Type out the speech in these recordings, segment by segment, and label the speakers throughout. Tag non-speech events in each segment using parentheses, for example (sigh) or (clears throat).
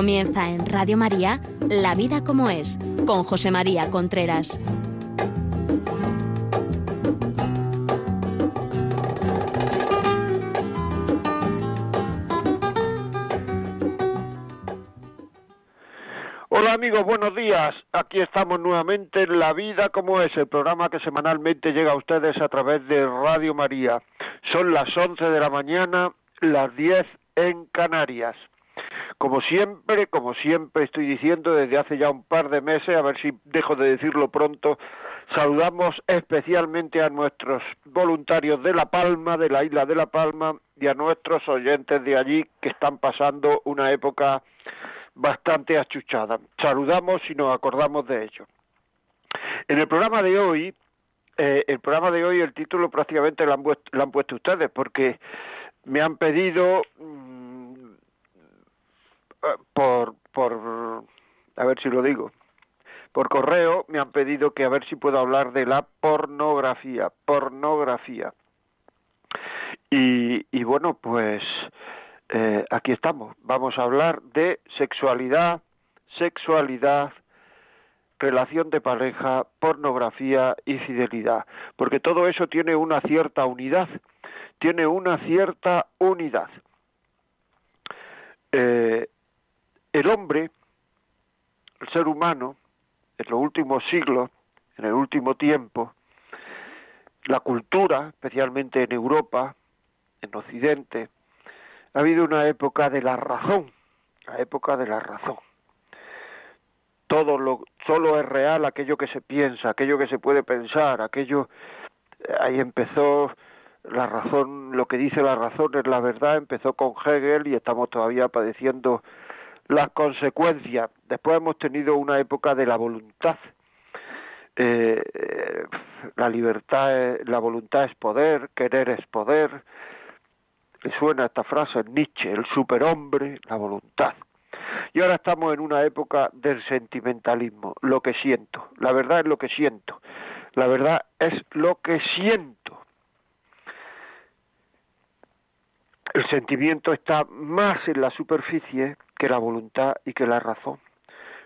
Speaker 1: Comienza en Radio María La vida como es, con José María Contreras.
Speaker 2: Hola amigos, buenos días. Aquí estamos nuevamente en La Vida como es, el programa que semanalmente llega a ustedes a través de Radio María. Son las 11 de la mañana, las 10 en Canarias. Como siempre, como siempre estoy diciendo desde hace ya un par de meses, a ver si dejo de decirlo pronto, saludamos especialmente a nuestros voluntarios de La Palma, de la isla de La Palma, y a nuestros oyentes de allí que están pasando una época bastante achuchada. Saludamos y nos acordamos de ello. En el programa de hoy, eh, el programa de hoy, el título prácticamente lo han, lo han puesto ustedes, porque me han pedido eh, por, por, a ver si lo digo, por correo me han pedido que a ver si puedo hablar de la pornografía, pornografía. Y, y bueno, pues eh, aquí estamos. Vamos a hablar de sexualidad, sexualidad, relación de pareja, pornografía y fidelidad, porque todo eso tiene una cierta unidad, tiene una cierta unidad. Eh, el hombre, el ser humano, en los últimos siglos, en el último tiempo, la cultura, especialmente en Europa, en Occidente, ha habido una época de la razón, la época de la razón. Todo lo, solo es real aquello que se piensa, aquello que se puede pensar, aquello, ahí empezó la razón, lo que dice la razón es la verdad, empezó con Hegel y estamos todavía padeciendo las consecuencias. Después hemos tenido una época de la voluntad. Eh, la libertad, la voluntad es poder, querer es poder. Suena esta frase Nietzsche, el superhombre, la voluntad. Y ahora estamos en una época del sentimentalismo, lo que siento. La verdad es lo que siento. La verdad es lo que siento. El sentimiento está más en la superficie que la voluntad y que la razón.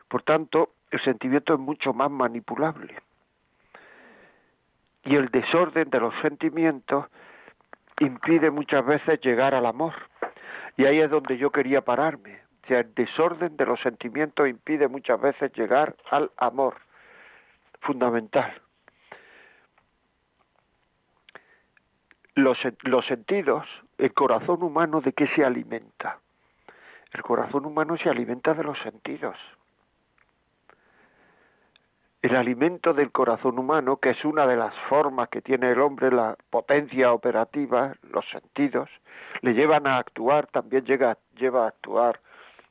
Speaker 2: Por tanto, el sentimiento es mucho más manipulable. Y el desorden de los sentimientos impide muchas veces llegar al amor. Y ahí es donde yo quería pararme. O sea, el desorden de los sentimientos impide muchas veces llegar al amor. Fundamental. Los, sentidos, el corazón humano, ¿de qué se alimenta? El corazón humano se alimenta de los sentidos. El alimento del corazón humano, que es una de las formas que tiene el hombre, la potencia operativa, los sentidos, le llevan a actuar, también llega, lleva a actuar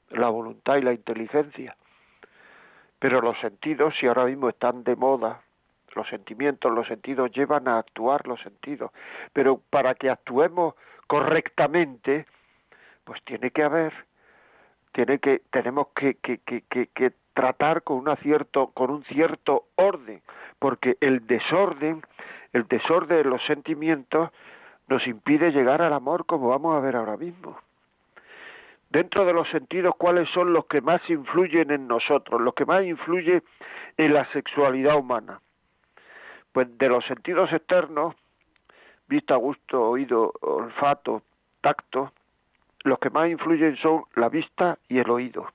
Speaker 2: la voluntad y la inteligencia. Pero los sentidos, si ahora mismo están de moda, los sentimientos, los sentidos llevan a actuar los sentidos. Pero para que actuemos correctamente, pues tiene que haber tiene que tenemos que, que, que, que, tratar con una cierto con un cierto orden porque el desorden el desorden de los sentimientos nos impide llegar al amor como vamos a ver ahora mismo. Dentro de los sentidos cuáles son los que más influyen en nosotros los que más influyen en la sexualidad humana. Pues de los sentidos externos vista gusto oído olfato tacto los que más influyen son la vista y el oído.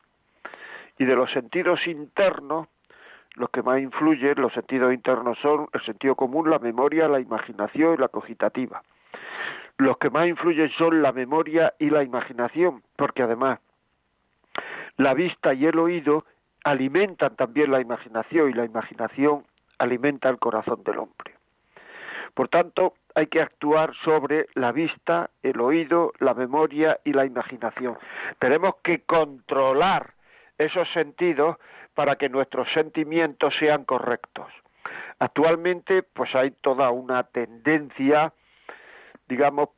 Speaker 2: Y de los sentidos internos, los que más influyen, los sentidos internos son el sentido común, la memoria, la imaginación y la cogitativa. Los que más influyen son la memoria y la imaginación, porque además la vista y el oído alimentan también la imaginación y la imaginación alimenta el corazón del hombre. Por tanto, hay que actuar sobre la vista, el oído, la memoria y la imaginación. Tenemos que controlar esos sentidos para que nuestros sentimientos sean correctos. Actualmente, pues hay toda una tendencia, digamos,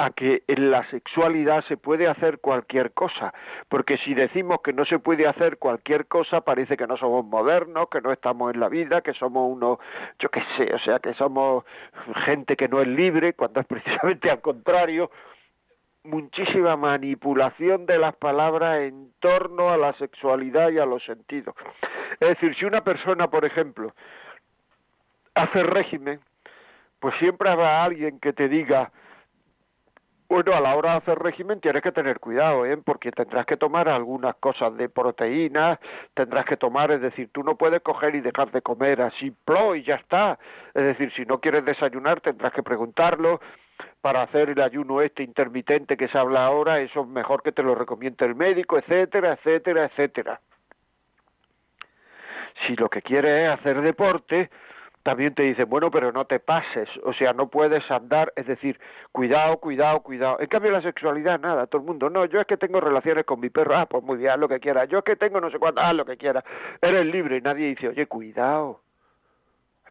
Speaker 2: a que en la sexualidad se puede hacer cualquier cosa, porque si decimos que no se puede hacer cualquier cosa, parece que no somos modernos, que no estamos en la vida, que somos unos, yo qué sé, o sea, que somos gente que no es libre, cuando es (laughs) precisamente al contrario. muchísima manipulación de las palabras en torno a la sexualidad y a los sentidos. Es decir, si una persona, por ejemplo, hace régimen, pues siempre habrá alguien que te diga, bueno, a la hora de hacer régimen tienes que tener cuidado, ¿eh? porque tendrás que tomar algunas cosas de proteínas, tendrás que tomar, es decir, tú no puedes coger y dejar de comer así, plo, y ya está. Es decir, si no quieres desayunar tendrás que preguntarlo, para hacer el ayuno este intermitente que se habla ahora, eso es mejor que te lo recomiende el médico, etcétera, etcétera, etcétera. Si lo que quieres es hacer deporte, también te dicen, bueno, pero no te pases, o sea, no puedes andar, es decir, cuidado, cuidado, cuidado. En cambio, la sexualidad, nada, todo el mundo, no, yo es que tengo relaciones con mi perro, ah, pues muy bien, haz lo que quieras, yo es que tengo no sé cuánto, haz lo que quieras, eres libre, y nadie dice, oye, cuidado,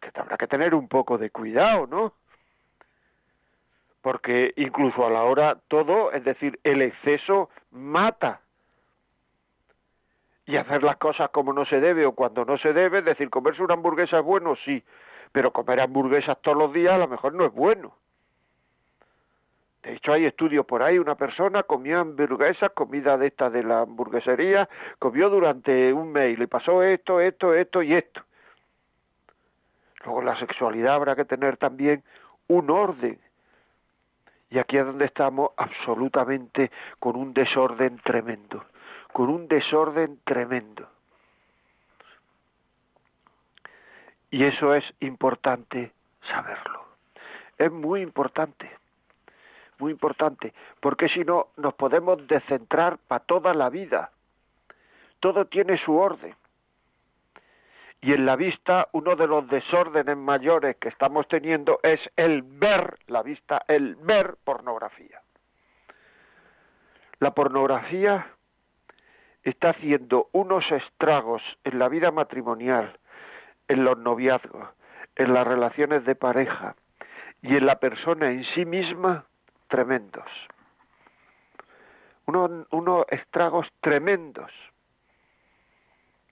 Speaker 2: que habrá que tener un poco de cuidado, ¿no? Porque incluso a la hora todo, es decir, el exceso mata y hacer las cosas como no se debe o cuando no se debe, es decir, comerse una hamburguesa es bueno, sí, pero comer hamburguesas todos los días a lo mejor no es bueno. De hecho, hay estudios por ahí, una persona comió hamburguesas, comida de esta de la hamburguesería, comió durante un mes y le pasó esto, esto, esto y esto. Luego la sexualidad habrá que tener también un orden. Y aquí es donde estamos absolutamente con un desorden tremendo con un desorden tremendo. Y eso es importante saberlo. Es muy importante, muy importante, porque si no nos podemos descentrar para toda la vida. Todo tiene su orden. Y en la vista, uno de los desórdenes mayores que estamos teniendo es el ver, la vista, el ver pornografía. La pornografía está haciendo unos estragos en la vida matrimonial, en los noviazgos, en las relaciones de pareja y en la persona en sí misma tremendos. Unos, estragos tremendos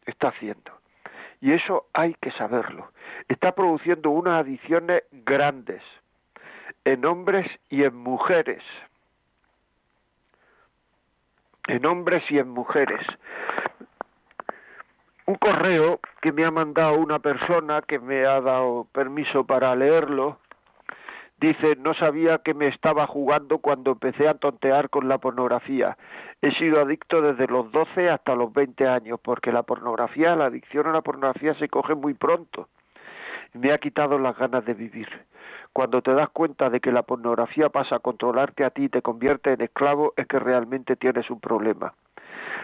Speaker 2: está haciendo. Y eso hay que saberlo. Está produciendo unas adicciones grandes en hombres y en mujeres en hombres y en mujeres. Un correo que me ha mandado una persona que me ha dado permiso para leerlo, dice, no sabía que me estaba jugando cuando empecé a tontear con la pornografía. He sido adicto desde los 12 hasta los 20 años, porque la pornografía, la adicción a la pornografía se coge muy pronto. Me ha quitado las ganas de vivir. Cuando te das cuenta de que la pornografía pasa a controlarte a ti y te convierte en esclavo, es que realmente tienes un problema.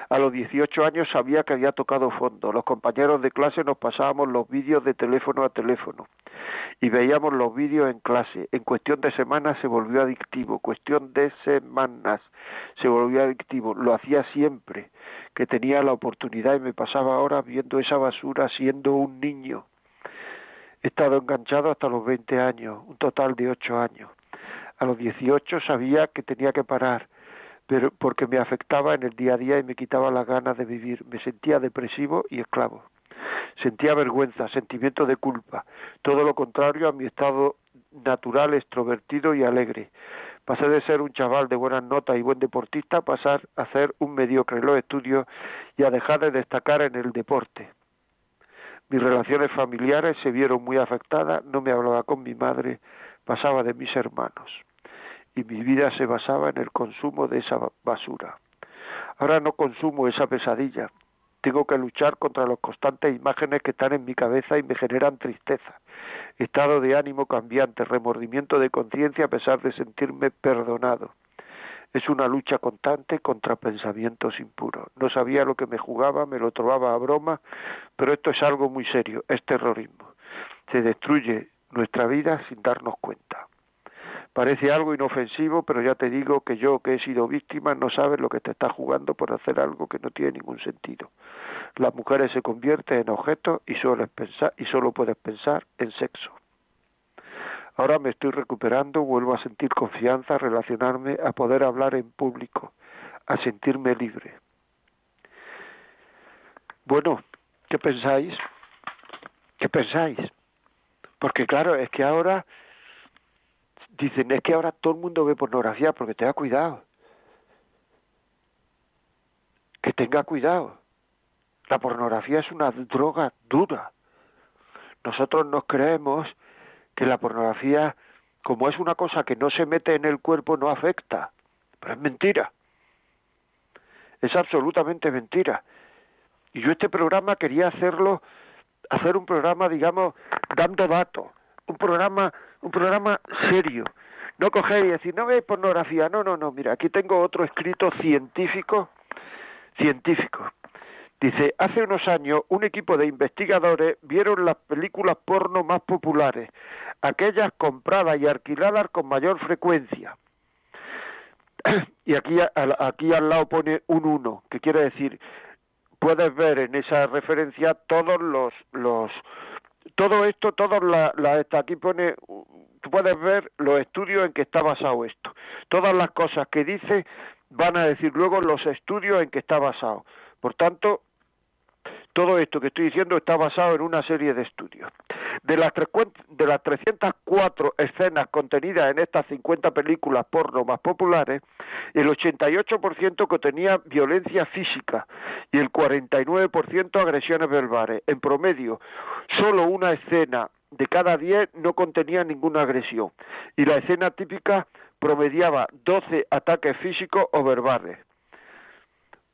Speaker 2: A los 18 años sabía que había tocado fondo. Los compañeros de clase nos pasábamos los vídeos de teléfono a teléfono y veíamos los vídeos en clase. En cuestión de semanas se volvió adictivo. Cuestión de semanas se volvió adictivo. Lo hacía siempre que tenía la oportunidad y me pasaba horas viendo esa basura siendo un niño. He estado enganchado hasta los 20 años, un total de 8 años. A los 18 sabía que tenía que parar, pero porque me afectaba en el día a día y me quitaba las ganas de vivir. Me sentía depresivo y esclavo. Sentía vergüenza, sentimiento de culpa, todo lo contrario a mi estado natural, extrovertido y alegre. Pasé de ser un chaval de buenas notas y buen deportista a pasar a ser un mediocre en los estudios y a dejar de destacar en el deporte. Mis relaciones familiares se vieron muy afectadas, no me hablaba con mi madre, pasaba de mis hermanos y mi vida se basaba en el consumo de esa basura. Ahora no consumo esa pesadilla. Tengo que luchar contra las constantes imágenes que están en mi cabeza y me generan tristeza, estado de ánimo cambiante, remordimiento de conciencia a pesar de sentirme perdonado. Es una lucha constante contra pensamientos impuros. No sabía lo que me jugaba, me lo trovaba a broma, pero esto es algo muy serio, es terrorismo. Se destruye nuestra vida sin darnos cuenta. Parece algo inofensivo, pero ya te digo que yo que he sido víctima no sabes lo que te está jugando por hacer algo que no tiene ningún sentido. Las mujeres se convierten en objetos y y solo puedes pensar en sexo. Ahora me estoy recuperando, vuelvo a sentir confianza, a relacionarme, a poder hablar en público, a sentirme libre. Bueno, ¿qué pensáis? ¿Qué pensáis? Porque claro, es que ahora dicen, es que ahora todo el mundo ve pornografía porque te da cuidado. que tenga cuidado. La pornografía es una droga dura. Nosotros nos creemos que la pornografía, como es una cosa que no se mete en el cuerpo, no afecta. Pero es mentira. Es absolutamente mentira. Y yo este programa quería hacerlo, hacer un programa, digamos, dando datos, un programa, un programa serio. No coger y decir, no veis pornografía, no, no, no, mira, aquí tengo otro escrito científico, científico. Dice, hace unos años un equipo de investigadores vieron las películas porno más populares, aquellas compradas y alquiladas con mayor frecuencia. (clears throat) y aquí, aquí al lado pone un 1, que quiere decir, puedes ver en esa referencia todos los, los todo esto, todos la, la, aquí pone, tú puedes ver los estudios en que está basado esto. Todas las cosas que dice van a decir luego los estudios en que está basado. Por tanto, todo esto que estoy diciendo está basado en una serie de estudios. De las, de las 304 escenas contenidas en estas 50 películas porno más populares, el 88% contenía violencia física y el 49% agresiones verbales. En promedio, solo una escena de cada 10 no contenía ninguna agresión y la escena típica promediaba 12 ataques físicos o verbales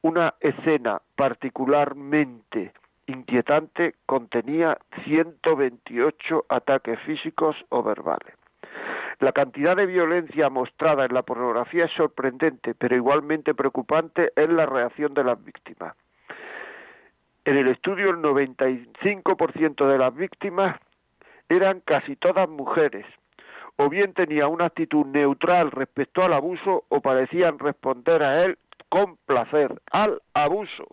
Speaker 2: una escena particularmente inquietante contenía 128 ataques físicos o verbales. La cantidad de violencia mostrada en la pornografía es sorprendente, pero igualmente preocupante es la reacción de las víctimas. En el estudio el 95% de las víctimas eran casi todas mujeres, o bien tenían una actitud neutral respecto al abuso o parecían responder a él con placer al abuso.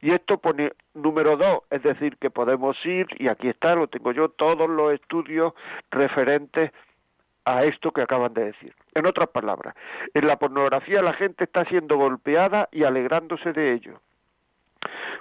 Speaker 2: Y esto pone número dos, es decir, que podemos ir, y aquí está, lo tengo yo, todos los estudios referentes a esto que acaban de decir. En otras palabras, en la pornografía la gente está siendo golpeada y alegrándose de ello.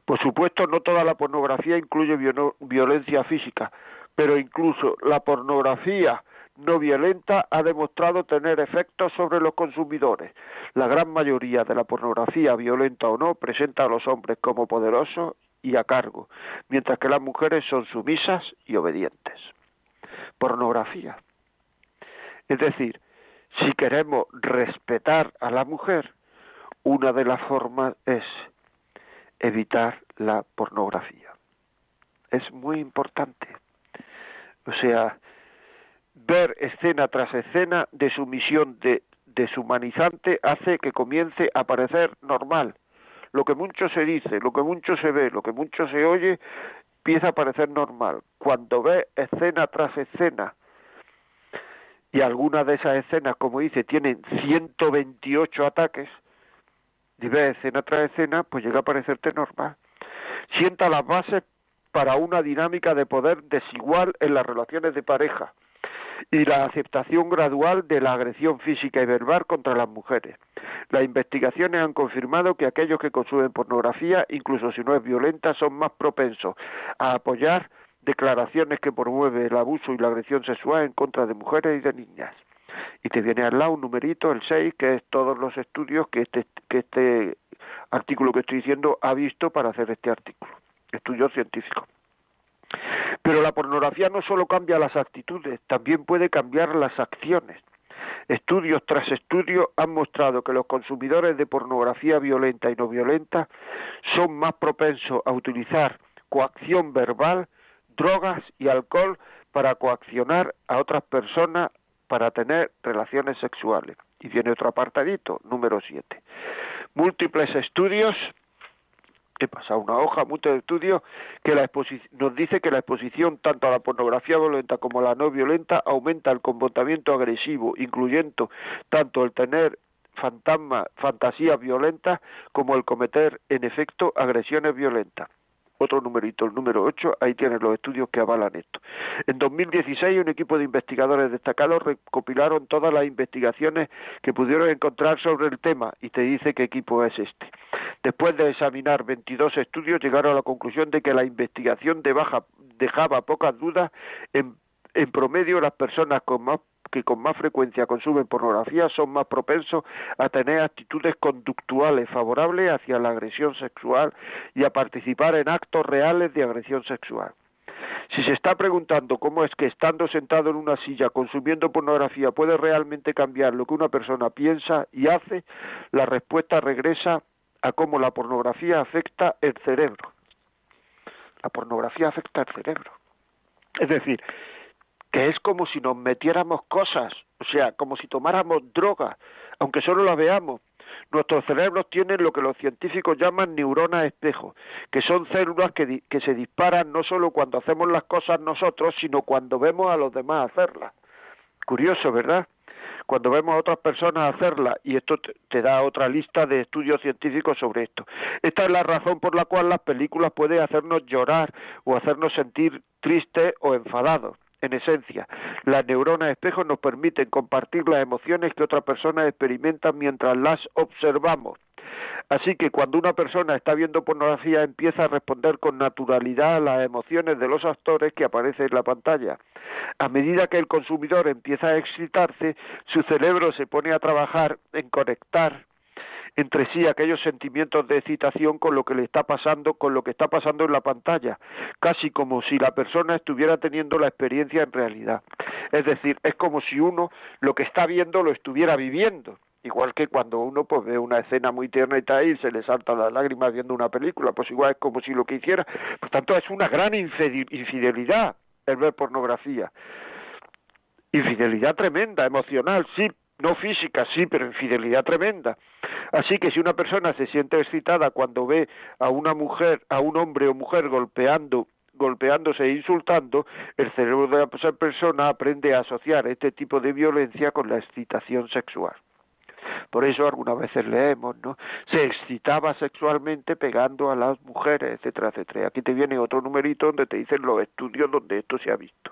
Speaker 2: Por supuesto, no toda la pornografía incluye violencia física, pero incluso la pornografía no violenta ha demostrado tener efectos sobre los consumidores. La gran mayoría de la pornografía, violenta o no, presenta a los hombres como poderosos y a cargo, mientras que las mujeres son sumisas y obedientes. Pornografía. Es decir, si queremos respetar a la mujer, una de las formas es evitar la pornografía. Es muy importante. O sea, ver escena tras escena de sumisión de, deshumanizante hace que comience a parecer normal. Lo que mucho se dice, lo que mucho se ve, lo que mucho se oye, empieza a parecer normal. Cuando ve escena tras escena, y algunas de esas escenas, como dice, tienen 128 ataques, y ve escena tras escena, pues llega a parecerte normal. Sienta las bases para una dinámica de poder desigual en las relaciones de pareja y la aceptación gradual de la agresión física y verbal contra las mujeres. Las investigaciones han confirmado que aquellos que consumen pornografía, incluso si no es violenta, son más propensos a apoyar declaraciones que promueven el abuso y la agresión sexual en contra de mujeres y de niñas. Y te viene al lado un numerito, el 6, que es todos los estudios que este, que este artículo que estoy diciendo ha visto para hacer este artículo. Estudio científico. Pero la pornografía no solo cambia las actitudes, también puede cambiar las acciones. Estudios tras estudios han mostrado que los consumidores de pornografía violenta y no violenta son más propensos a utilizar coacción verbal, drogas y alcohol para coaccionar a otras personas para tener relaciones sexuales. Y viene otro apartadito, número 7. Múltiples estudios he pasado una hoja, muchos estudios, que la nos dice que la exposición tanto a la pornografía violenta como a la no violenta aumenta el comportamiento agresivo, incluyendo tanto el tener fantasmas, fantasías violentas, como el cometer, en efecto, agresiones violentas otro numerito, el número 8, ahí tienen los estudios que avalan esto. En 2016 un equipo de investigadores destacados recopilaron todas las investigaciones que pudieron encontrar sobre el tema y te dice qué equipo es este. Después de examinar 22 estudios llegaron a la conclusión de que la investigación de baja, dejaba pocas dudas en, en promedio las personas con más que con más frecuencia consumen pornografía son más propensos a tener actitudes conductuales favorables hacia la agresión sexual y a participar en actos reales de agresión sexual. Si se está preguntando cómo es que estando sentado en una silla consumiendo pornografía puede realmente cambiar lo que una persona piensa y hace, la respuesta regresa a cómo la pornografía afecta el cerebro. La pornografía afecta el cerebro. Es decir, es como si nos metiéramos cosas, o sea, como si tomáramos droga, aunque solo la veamos. Nuestros cerebros tienen lo que los científicos llaman neuronas espejo, que son células que, que se disparan no solo cuando hacemos las cosas nosotros, sino cuando vemos a los demás hacerlas. Curioso, ¿verdad? cuando vemos a otras personas hacerlas, y esto te da otra lista de estudios científicos sobre esto. Esta es la razón por la cual las películas pueden hacernos llorar o hacernos sentir tristes o enfadados. En esencia, las neuronas espejo nos permiten compartir las emociones que otras personas experimentan mientras las observamos. Así que cuando una persona está viendo pornografía empieza a responder con naturalidad a las emociones de los actores que aparecen en la pantalla. A medida que el consumidor empieza a excitarse, su cerebro se pone a trabajar en conectar entre sí aquellos sentimientos de excitación con lo que le está pasando, con lo que está pasando en la pantalla, casi como si la persona estuviera teniendo la experiencia en realidad. Es decir, es como si uno lo que está viendo lo estuviera viviendo. Igual que cuando uno pues ve una escena muy tierna y tal y se le saltan las lágrimas viendo una película, pues igual es como si lo que hiciera. Por tanto, es una gran infidelidad el ver pornografía. Infidelidad tremenda, emocional, sí, no física, sí, pero infidelidad tremenda. Así que si una persona se siente excitada cuando ve a una mujer, a un hombre o mujer golpeando golpeándose e insultando, el cerebro de la persona aprende a asociar este tipo de violencia con la excitación sexual. Por eso algunas veces leemos, ¿no? Se excitaba sexualmente pegando a las mujeres, etcétera, etcétera. Aquí te viene otro numerito donde te dicen los estudios donde esto se ha visto.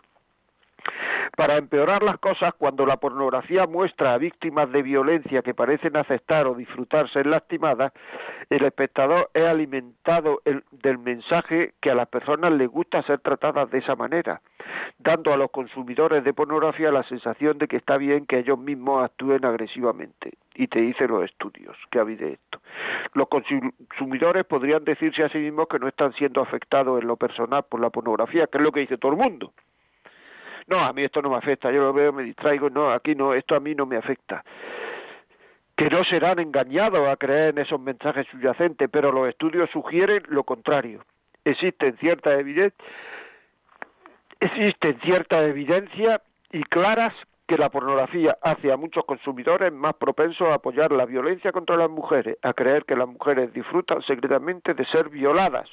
Speaker 2: Para empeorar las cosas, cuando la pornografía muestra a víctimas de violencia que parecen aceptar o disfrutar ser lastimadas, el espectador es alimentado del mensaje que a las personas les gusta ser tratadas de esa manera, dando a los consumidores de pornografía la sensación de que está bien que ellos mismos actúen agresivamente. Y te dicen los estudios que habido de esto. Los consumidores podrían decirse a sí mismos que no están siendo afectados en lo personal por la pornografía, que es lo que dice todo el mundo no, a mí esto no me afecta, yo lo veo, me distraigo, no, aquí no, esto a mí no me afecta. Que no serán engañados a creer en esos mensajes subyacentes, pero los estudios sugieren lo contrario. Existen cierta evidencia, existen cierta evidencia y claras que la pornografía hace a muchos consumidores más propensos a apoyar la violencia contra las mujeres, a creer que las mujeres disfrutan secretamente de ser violadas.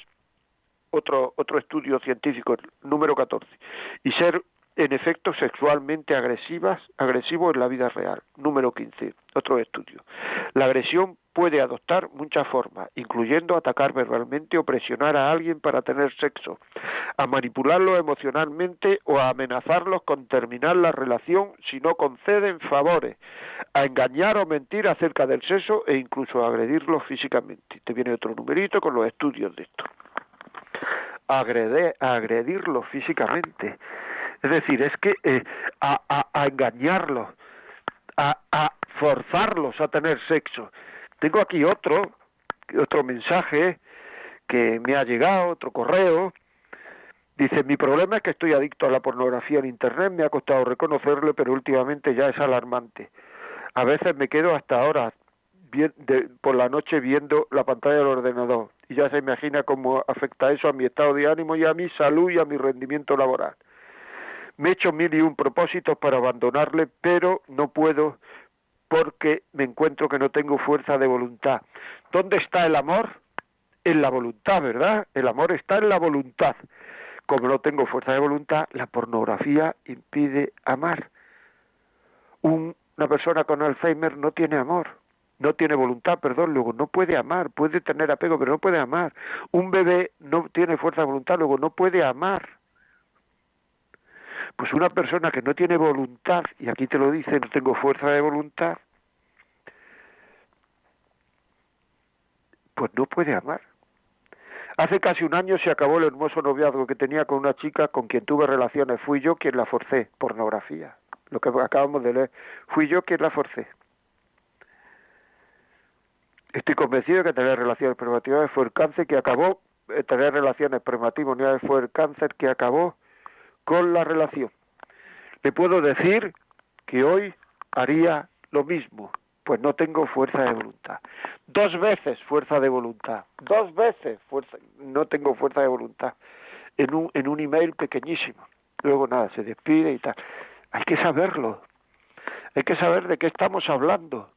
Speaker 2: Otro, otro estudio científico, número 14. Y ser en efecto sexualmente agresivas, agresivos en la vida real. Número 15, otro estudio. La agresión puede adoptar muchas formas, incluyendo atacar verbalmente o presionar a alguien para tener sexo, a manipularlo emocionalmente o a amenazarlos con terminar la relación si no conceden favores, a engañar o mentir acerca del sexo e incluso a agredirlos físicamente. Te viene otro numerito con los estudios de esto. Agrede, agredirlos físicamente es decir, es que eh, a, a, engañarlos, a, a forzarlos a tener sexo. Tengo aquí otro, otro mensaje que me ha llegado, otro correo. Dice, mi problema es que estoy adicto a la pornografía en Internet, me ha costado reconocerlo, pero últimamente ya es alarmante. A veces me quedo hasta ahora por la noche viendo la pantalla del ordenador y ya se imagina cómo afecta eso a mi estado de ánimo y a mi salud y a mi rendimiento laboral. Me he hecho mil y un propósitos para abandonarle, pero no puedo porque me encuentro que no tengo fuerza de voluntad. ¿Dónde está el amor? En la voluntad, ¿verdad? El amor está en la voluntad. Como no tengo fuerza de voluntad, la pornografía impide amar. una persona con Alzheimer no tiene amor, no tiene voluntad, perdón, luego no puede amar, puede tener apego, pero no puede amar. Un bebé no tiene fuerza de voluntad, luego no puede amar. Pues una persona que no tiene voluntad, y aquí te lo dice, no tengo fuerza de voluntad, pues no puede amar. Hace casi un año se acabó el hermoso noviazgo que tenía con una chica con quien tuve relaciones. Fui yo quien la forcé, pornografía. lo que acabamos de leer. Fui yo quien la forcé. Estoy convencido de que tener relaciones prematrimoniales fue el cáncer que acabó, eh, tener relaciones prematrimoniales fue el cáncer que acabó con la relación. Le puedo decir que hoy haría lo mismo, pues no tengo fuerza de voluntad. Dos veces fuerza de voluntad, dos veces fuerza, no tengo fuerza de voluntad en un, en un email pequeñísimo. Luego nada, se despide y tal. Hay que saberlo, hay que saber de qué estamos hablando.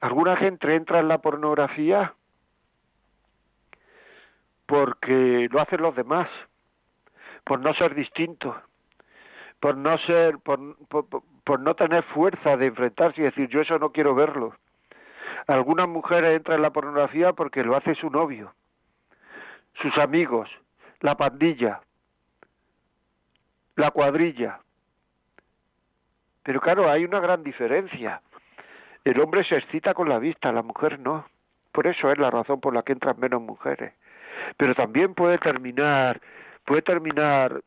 Speaker 2: Alguna gente entra en la pornografía porque lo hacen los demás, por no ser distinto, por no ser, por, por, no tener fuerza de enfrentarse y decir yo eso no quiero verlo. Algunas mujeres entran en la pornografía porque lo hace su novio, sus amigos, la pandilla, la cuadrilla. Pero claro, hay una gran diferencia. El hombre se excita con la vista, la mujer no. Por eso es la razón por la que entran menos mujeres. Pero también puede terminar, puede terminar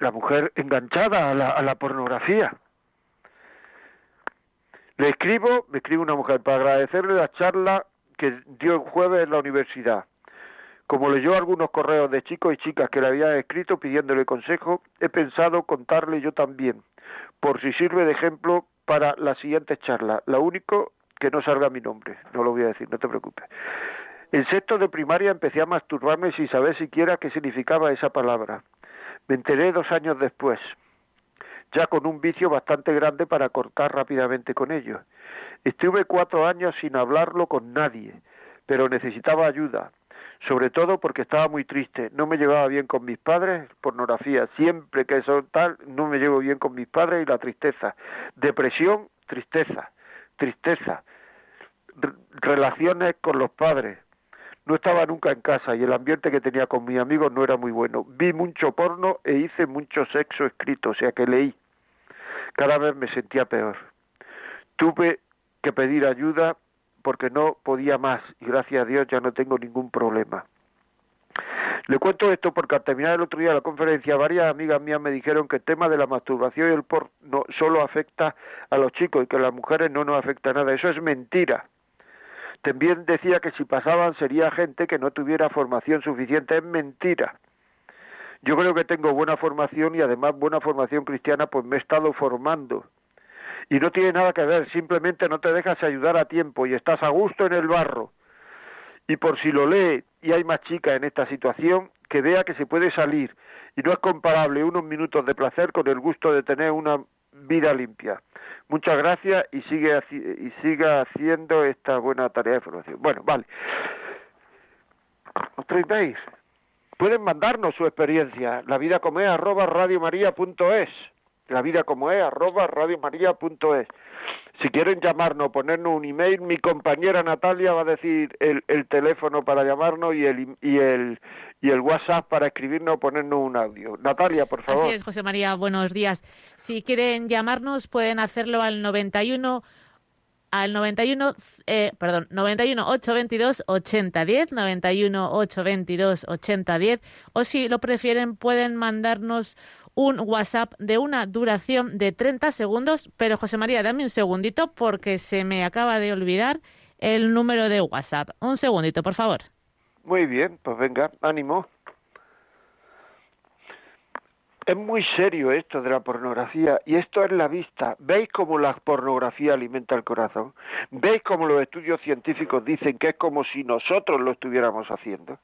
Speaker 2: la mujer enganchada a la, a la pornografía. Le escribo, me escribe una mujer para agradecerle la charla que dio el jueves en la universidad. Como leyó algunos correos de chicos y chicas que le habían escrito pidiéndole consejo, he pensado contarle yo también, por si sirve de ejemplo para la siguiente charla. Lo único que no salga mi nombre, no lo voy a decir, no te preocupes. En sexto de primaria empecé a masturbarme sin saber siquiera qué significaba esa palabra. Me enteré dos años después, ya con un vicio bastante grande para cortar rápidamente con ello. Estuve cuatro años sin hablarlo con nadie, pero necesitaba ayuda sobre todo porque estaba muy triste, no me llevaba bien con mis padres, pornografía, siempre que eso tal, no me llevo bien con mis padres y la tristeza, depresión, tristeza, tristeza, relaciones con los padres, no estaba nunca en casa y el ambiente que tenía con mis amigos no era muy bueno. Vi mucho porno e hice mucho sexo escrito, o sea que leí. Cada vez me sentía peor. Tuve que pedir ayuda porque no podía más y gracias a Dios ya no tengo ningún problema. Le cuento esto porque al terminar el otro día la conferencia varias amigas mías me dijeron que el tema de la masturbación y el porno solo afecta a los chicos y que a las mujeres no nos afecta nada. Eso es mentira. También decía que si pasaban sería gente que no tuviera formación suficiente. Es mentira. Yo creo que tengo buena formación y además buena formación cristiana, pues me he estado formando y no tiene nada que ver, simplemente no te dejas ayudar a tiempo y estás a gusto en el barro. Y por si lo lee y hay más chicas en esta situación, que vea que se puede salir y no es comparable unos minutos de placer con el gusto de tener una vida limpia. Muchas gracias y sigue y siga haciendo esta buena tarea de formación. Bueno, vale. ¿Os? Pueden mandarnos su experiencia, la vida como es, arroba radiomaria.es la vida como es, arroba radiomaria.es. Si quieren llamarnos, ponernos un email, mi compañera Natalia va a decir el, el teléfono para llamarnos y el, y el y el WhatsApp para escribirnos o ponernos un audio. Natalia, por favor.
Speaker 3: Así es, José María, buenos días. Si quieren llamarnos, pueden hacerlo al 91 al 91, eh, perdón, 91 822 8010, 91 822 8010, o si lo prefieren pueden mandarnos un WhatsApp de una duración de 30 segundos, pero José María, dame un segundito porque se me acaba de olvidar el número de WhatsApp. Un segundito, por favor.
Speaker 2: Muy bien, pues venga, ánimo. Es muy serio esto de la pornografía y esto es la vista. ¿Veis cómo la pornografía alimenta el corazón? ¿Veis cómo los estudios científicos dicen que es como si nosotros lo estuviéramos haciendo?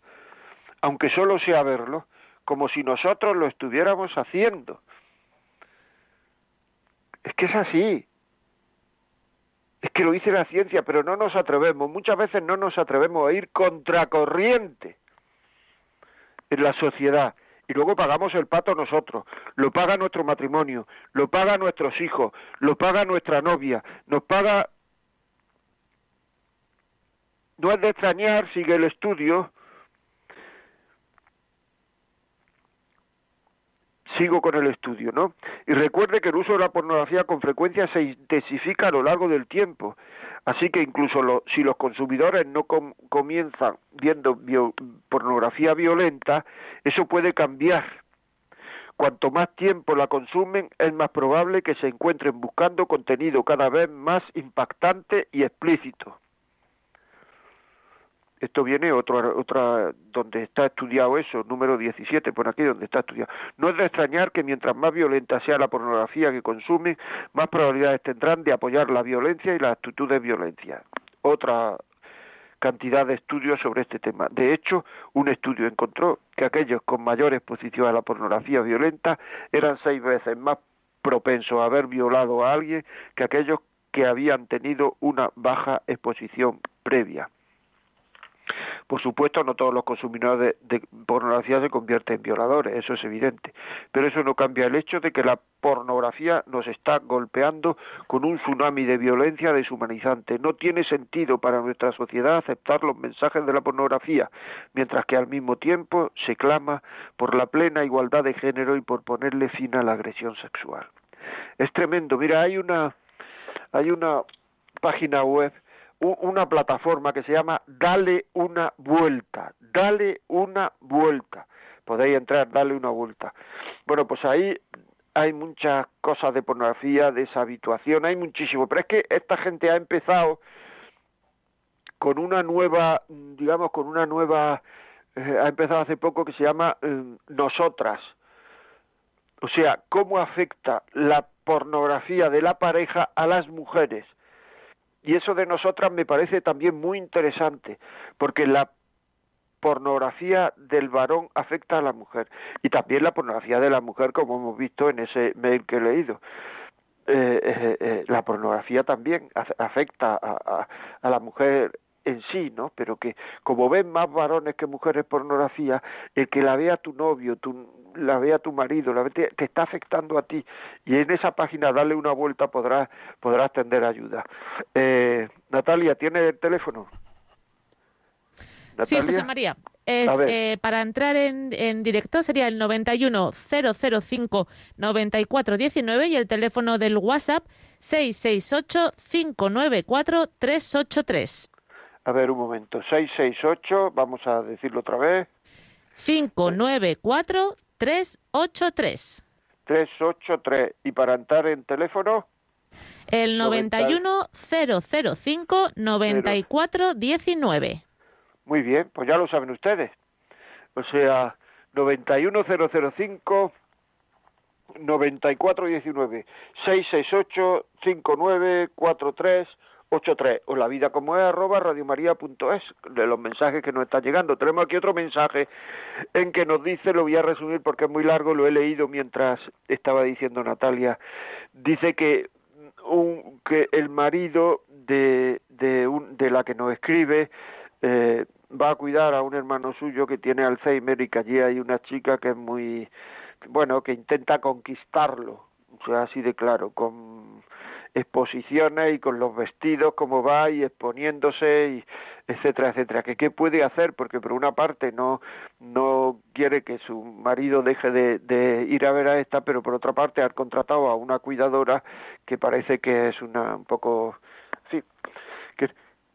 Speaker 2: Aunque solo sea verlo, como si nosotros lo estuviéramos haciendo. Es que es así. Es que lo dice la ciencia, pero no nos atrevemos. Muchas veces no nos atrevemos a ir contracorriente en la sociedad. Y luego pagamos el pato nosotros, lo paga nuestro matrimonio, lo paga nuestros hijos, lo paga nuestra novia, nos paga... No es de extrañar, sigue el estudio, sigo con el estudio, ¿no? Y recuerde que el uso de la pornografía con frecuencia se intensifica a lo largo del tiempo. Así que incluso si los consumidores no comienzan viendo pornografía violenta, eso puede cambiar Cuanto más tiempo la consumen, es más probable que se encuentren buscando contenido cada vez más impactante y explícito. Esto viene otra, otra, donde está estudiado eso, número 17, por aquí donde está estudiado. No es de extrañar que mientras más violenta sea la pornografía que consumen, más probabilidades tendrán de apoyar la violencia y las actitudes de violencia. Otra cantidad de estudios sobre este tema. De hecho, un estudio encontró que aquellos con mayor exposición a la pornografía violenta eran seis veces más propensos a haber violado a alguien que aquellos que habían tenido una baja exposición previa. Por supuesto, no todos los consumidores de, pornografía se convierten en violadores, eso es evidente, pero eso no cambia el hecho de que la pornografía nos está golpeando con un tsunami de violencia deshumanizante. No tiene sentido para nuestra sociedad aceptar los mensajes de la pornografía, mientras que al mismo tiempo se clama por la plena igualdad de género y por ponerle fin a la agresión sexual. Es tremendo. Mira, hay una hay una página web una plataforma que se llama Dale una vuelta, dale una vuelta. Podéis entrar, dale una vuelta. Bueno, pues ahí hay muchas cosas de pornografía, de esa habituación, hay muchísimo, pero es que esta gente ha empezado con una nueva, digamos, con una nueva, eh, ha empezado hace poco que se llama eh, Nosotras. O sea, cómo afecta la pornografía de la pareja a las mujeres y eso de nosotras me parece también muy interesante, porque la pornografía del varón afecta a la mujer y también la pornografía de la mujer, como hemos visto en ese mail que he leído. Eh, eh, eh, la pornografía también afecta a, a, la mujer en sí, ¿no? Pero que como ven más varones que mujeres pornografía, el que la vea tu novio, tu, la vea tu marido, la te, te, está afectando a ti y en esa página darle una vuelta podrás podrás tender ayuda. Eh, Natalia, ¿tiene el teléfono?
Speaker 3: Sí, José María. Es, eh, para entrar en, en, directo sería el 91 005 9419 y el teléfono del WhatsApp 668 594 383.
Speaker 2: A ver, un momento. 668, vamos a decirlo otra vez.
Speaker 3: 594 383.
Speaker 2: 383. ¿Y para entrar en teléfono?
Speaker 3: El 91 005 9419.
Speaker 2: Muy bien, pues ya lo saben ustedes. O sea, 91005 9419 668 5943 83 o la vida como es arroba radiomaria.es de los mensajes que nos están llegando. Tenemos aquí otro mensaje en que nos dice, lo voy a resumir porque es muy largo, lo he leído mientras estaba diciendo Natalia, dice que un, que el marido de, de, un, de la que nos escribe eh, va a cuidar a un hermano suyo que tiene Alzheimer y que allí hay una chica que es muy, bueno, que intenta conquistarlo, o sea, así de claro, con exposiciones y con los vestidos como va y exponiéndose y etcétera etcétera. Que qué puede hacer porque por una parte no no quiere que su marido deje de, de ir a ver a esta pero por otra parte ha contratado a una cuidadora que parece que es una un poco sí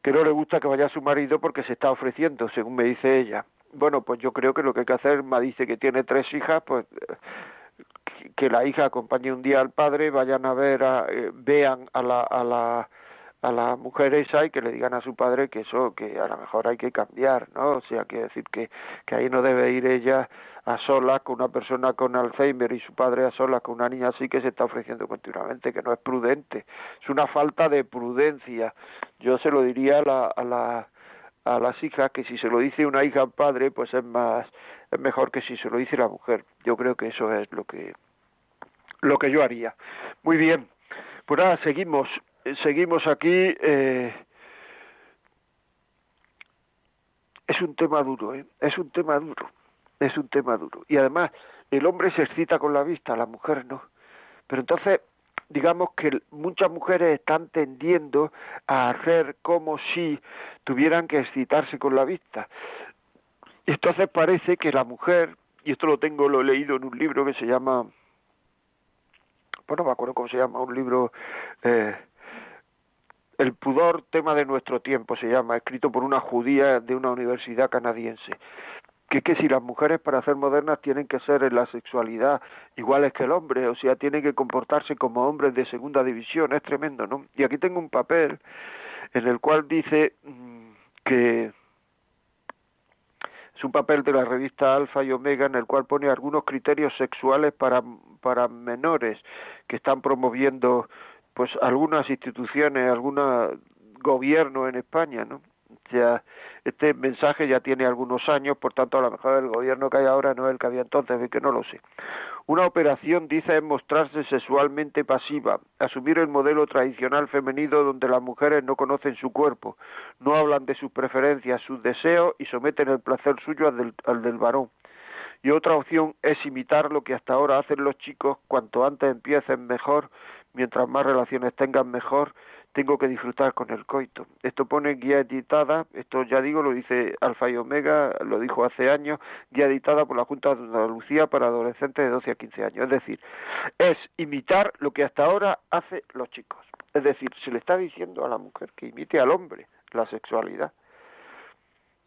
Speaker 2: que no le gusta que vaya su marido porque se está ofreciendo según me dice ella. Bueno pues yo creo que lo que hay que hacer me dice que tiene tres hijas pues que la hija acompañe un día al padre, vayan a ver, a, eh, vean a la, a la a la mujer esa y que le digan a su padre que eso que a lo mejor hay que cambiar no o sea que decir que que ahí no debe ir ella a solas con una persona con Alzheimer y su padre a solas con una niña así que se está ofreciendo continuamente que no es prudente. Es una falta de prudencia. Yo se lo diría a la a la a las hijas que si se lo dice una hija al padre pues es más es mejor que si se lo dice la mujer. Yo creo que eso es lo que lo que yo haría. Muy bien, pues nada, seguimos, seguimos aquí. Eh, es un tema duro, ¿eh? es un tema duro, es un tema duro. Y además, el hombre se excita con la vista, la mujer no. Pero entonces, digamos que muchas mujeres están tendiendo a hacer como si tuvieran que excitarse con la vista. Entonces parece que la mujer, y esto lo tengo, lo he leído en un libro que se llama bueno, me acuerdo cómo se llama, un libro, eh, El pudor, tema de nuestro tiempo, se llama, escrito por una judía de una universidad canadiense. que que si las mujeres para ser modernas tienen que ser en la sexualidad iguales que el hombre, o sea, tienen que comportarse como hombres de segunda división, es tremendo, ¿no? Y aquí tengo un papel en el cual dice mm, que un papel de la revista Alfa y Omega en el cual pone algunos criterios sexuales para, para menores que están promoviendo pues algunas instituciones, algún gobierno en España, ¿no? Ya este mensaje ya tiene algunos años, por tanto a lo mejor el gobierno que hay ahora no es el que había entonces, que no lo sé. Una operación dice es mostrarse sexualmente pasiva, asumir el modelo tradicional femenino donde las mujeres no conocen su cuerpo, no hablan de sus preferencias, sus deseos y someten el placer suyo al del, al del varón. Y otra opción es imitar lo que hasta ahora hacen los chicos, cuanto antes empiecen mejor, mientras más relaciones tengan mejor, tengo que disfrutar con el coito. Esto pone guía editada, esto ya digo, lo dice Alfa y Omega, lo dijo hace años, guía editada por la Junta de Andalucía para adolescentes de 12 a 15 años. Es decir, es imitar lo que hasta ahora hacen los chicos. Es decir, se le está diciendo a la mujer que imite al hombre la sexualidad.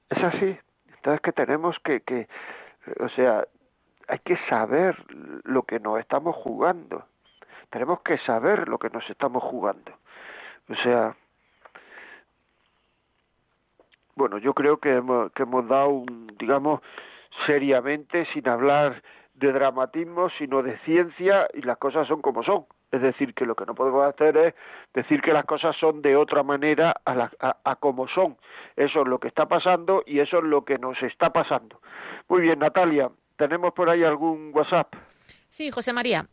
Speaker 2: Es así. Entonces que tenemos que, que o sea, hay que saber lo que nos estamos jugando. Tenemos que saber lo que nos estamos jugando. O sea, bueno, yo creo que hemos, que hemos dado, un, digamos, seriamente, sin hablar de dramatismo, sino de ciencia, y las cosas son como son. Es decir, que lo que no podemos hacer es decir que las cosas son de otra manera a, la, a, a, como son. Eso es lo que está pasando y eso es lo que nos está pasando. Muy bien, Natalia, ¿tenemos por ahí algún WhatsApp?
Speaker 3: Sí, José María.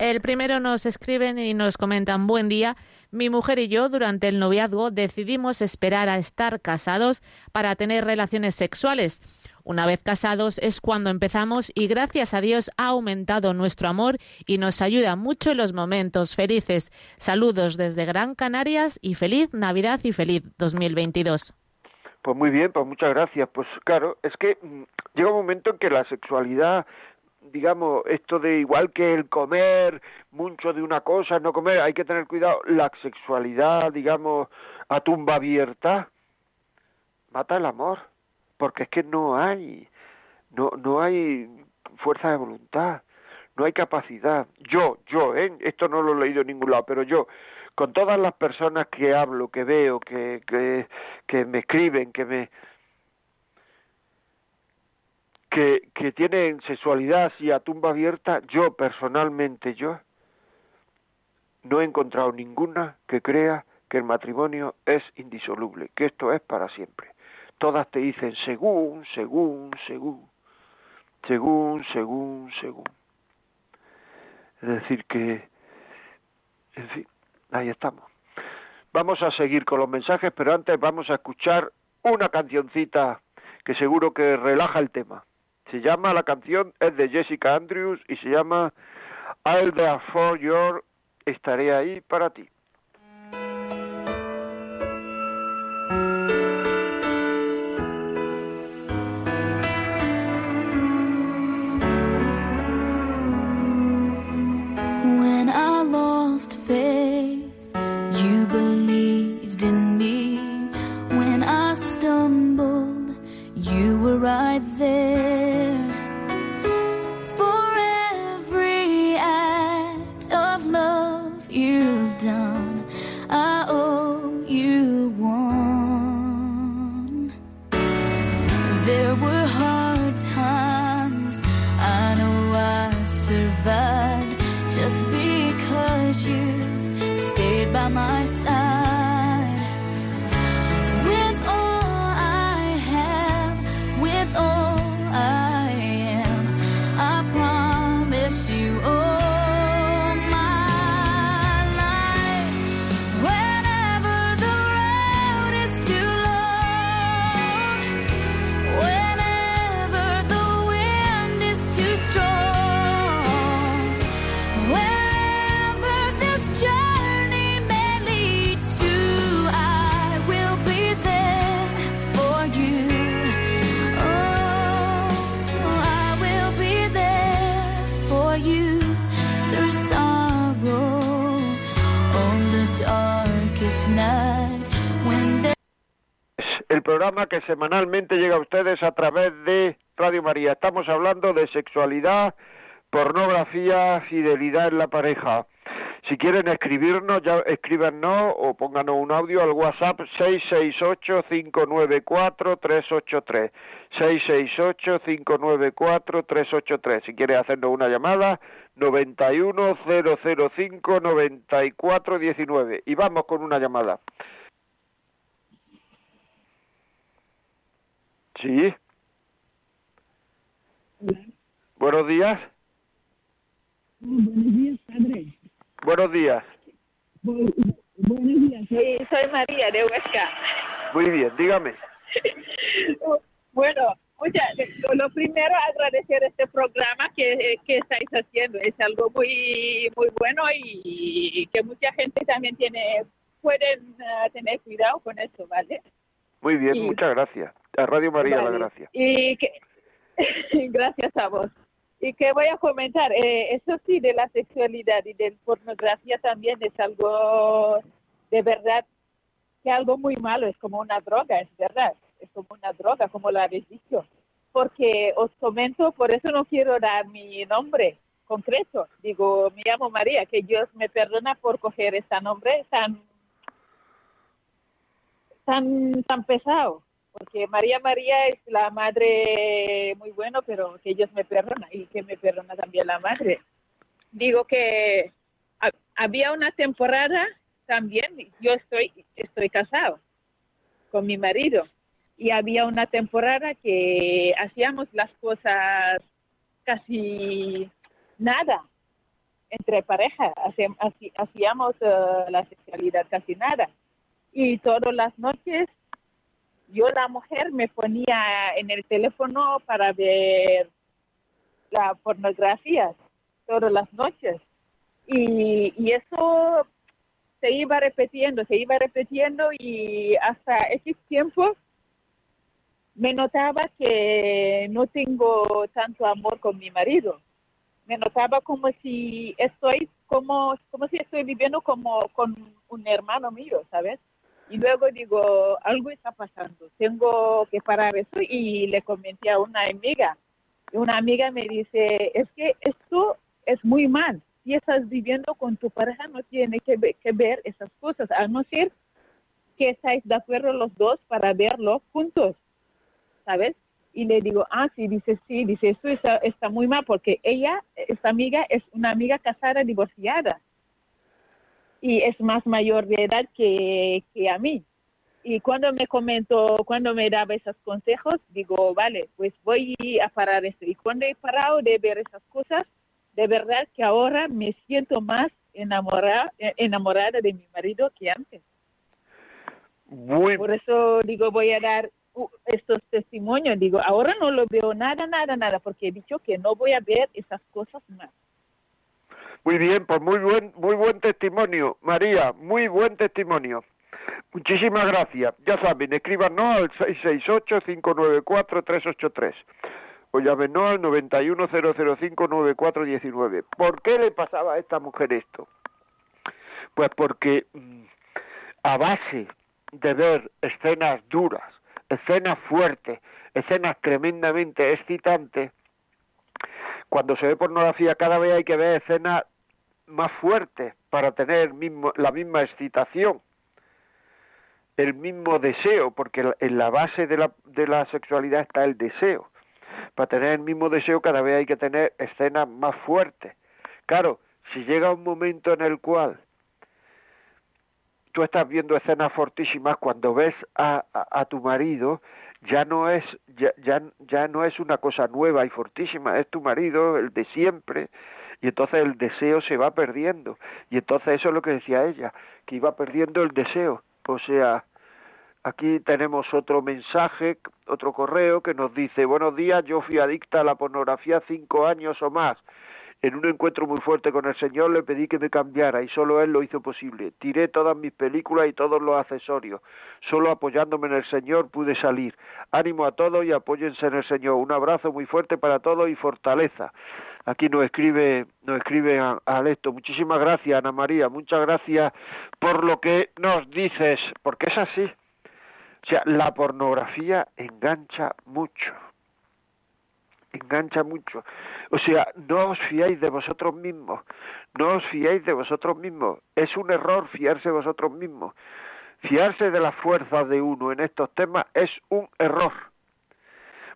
Speaker 3: El primero nos escriben y nos comentan buen día. Mi mujer y yo durante el noviazgo decidimos esperar a estar casados para tener relaciones sexuales. Una vez casados es cuando empezamos y gracias a Dios ha aumentado nuestro amor y nos ayuda mucho en los momentos felices. Saludos desde Gran Canarias y feliz Navidad y feliz 2022.
Speaker 2: Pues muy bien, pues muchas gracias. Pues claro, es que mm, llega un momento en que la sexualidad digamos, esto de igual que el comer mucho de una cosa, no comer, hay que tener cuidado, la sexualidad, digamos, a tumba abierta, mata el amor, porque es que no hay, no, no hay fuerza de voluntad, no hay capacidad. Yo, yo, ¿eh? esto no lo he leído en ningún lado, pero yo, con todas las personas que hablo, que veo, que, que, que me escriben, que me, que, tienen sexualidad así a tumba abierta, yo personalmente, yo, no he encontrado ninguna que crea que el matrimonio es indisoluble, que esto es para siempre. Todas te dicen según, según, según, según, según, según. Es decir, que, en fin, ahí estamos. Vamos a seguir con los mensajes, pero antes vamos a escuchar una cancioncita que seguro que relaja el tema. Se llama, la canción es de Jessica Andrews y se llama I'll There For Your, estaré ahí para ti. Programa que semanalmente llega a ustedes a través de Radio María. Estamos hablando de sexualidad, pornografía, fidelidad en la pareja. Si quieren escribirnos, ya escríbanos o pónganos un audio al WhatsApp 668-594-383. 668-594-383. Si quiere hacernos una llamada, 91-005-9419. Y vamos con una llamada. Sí. Buenos días.
Speaker 4: Buenos días, padre.
Speaker 2: Buenos días.
Speaker 4: Bu- buenos días.
Speaker 5: Sí, soy María de Huesca.
Speaker 2: Muy bien, dígame. (laughs)
Speaker 5: Bueno, mucha, lo primero agradecer este programa que, que estáis haciendo. Es algo muy muy bueno y que mucha gente también tiene pueden eh, tener cuidado con eso, ¿vale?
Speaker 2: Muy bien, muchas gracias. A Radio María la
Speaker 5: Vale.
Speaker 2: gracia.
Speaker 5: Y que, (laughs) gracias a vos. Y que voy a comentar, eh, eso sí, de la sexualidad y de pornografía también es algo de verdad que algo muy malo, es como una droga, es verdad, es como una droga, como lo habéis dicho. Porque os comento, por eso no quiero dar mi nombre concreto. Digo, me llamo María, que Dios me perdona por coger ese nombre tan tan tan pesado porque María María es la madre muy bueno pero que Dios me perdona y que me perdona también la madre. Digo que ha- había una temporada también yo estoy estoy casado con mi marido y había una temporada que hacíamos las cosas casi nada entre pareja hacíamos, hacíamos eh, la sexualidad casi nada. Y todas las noches yo la mujer me ponía en el teléfono para ver la pornografía todas las noches y, y eso se iba repitiendo, se iba repitiendo y hasta ese tiempo me notaba que no tengo tanto amor con mi marido. Me notaba como si estoy como como si estoy viviendo como con un hermano mío, ¿sabes? Y luego digo, algo está pasando, tengo que parar esto y le comenté a una amiga. Y una amiga me dice, es que esto es muy mal. Si estás viviendo con tu pareja, no tiene que, ve- que ver esas cosas, a no ser que estáis de acuerdo los dos para verlo juntos, ¿sabes? Y le digo, ah, sí, dice, sí, dice, esto está, está muy mal porque ella, esta amiga, es una amiga casada divorciada y es más mayor de edad que, que a mí. Y cuando me comentó, cuando me daba esos consejos, digo, vale, pues voy a parar esto. Y cuando he parado de ver esas cosas, de verdad que ahora me siento más enamorada, enamorada de mi marido que antes.
Speaker 2: Muy
Speaker 5: Por eso digo, voy a dar uh, estos testimonios. Digo, ahora no lo veo nada, nada, nada, porque he dicho que no voy a ver esas cosas más.
Speaker 2: Muy bien, pues muy buen, muy buen testimonio, María, muy buen testimonio. Muchísimas gracias. Ya saben, escríbanos al 668-594-383 o llámenos al 91005-9419. ¿Por qué le pasaba a esta mujer esto? Pues porque mm, a base de ver escenas duras, escenas fuertes, escenas tremendamente excitantes, cuando se ve pornografía cada vez hay que ver escenas más fuertes para tener mismo, la misma excitación, el mismo deseo, porque en la base de la, de la sexualidad está el deseo. Para tener el mismo deseo cada vez hay que tener escenas más fuertes. Claro, si llega un momento en el cual tú estás viendo escenas fortísimas cuando ves a, a, tu marido ya no es ya no es una cosa nueva y fortísima es tu marido el de siempre y entonces el deseo se va perdiendo y entonces eso es lo que decía ella que iba perdiendo el deseo o sea aquí tenemos otro mensaje otro correo que nos dice buenos días yo fui adicta a la pornografía cinco años o más en un encuentro muy fuerte con el Señor le pedí que me cambiara y solo Él lo hizo posible. Tiré todas mis películas y todos los accesorios. Solo apoyándome en el Señor pude salir. Ánimo a todos y apóyense en el Señor. Un abrazo muy fuerte para todos y fortaleza. Aquí nos escribe, nos escribe a, Alesto. Muchísimas gracias, Ana María. Muchas gracias por lo que nos dices, porque es así. O sea, la pornografía engancha mucho. engancha mucho. O sea, no os fiéis de vosotros mismos, no os fiéis de vosotros mismos. Es un error fiarse de vosotros mismos. Fiarse de las fuerzas de uno en estos temas es un error.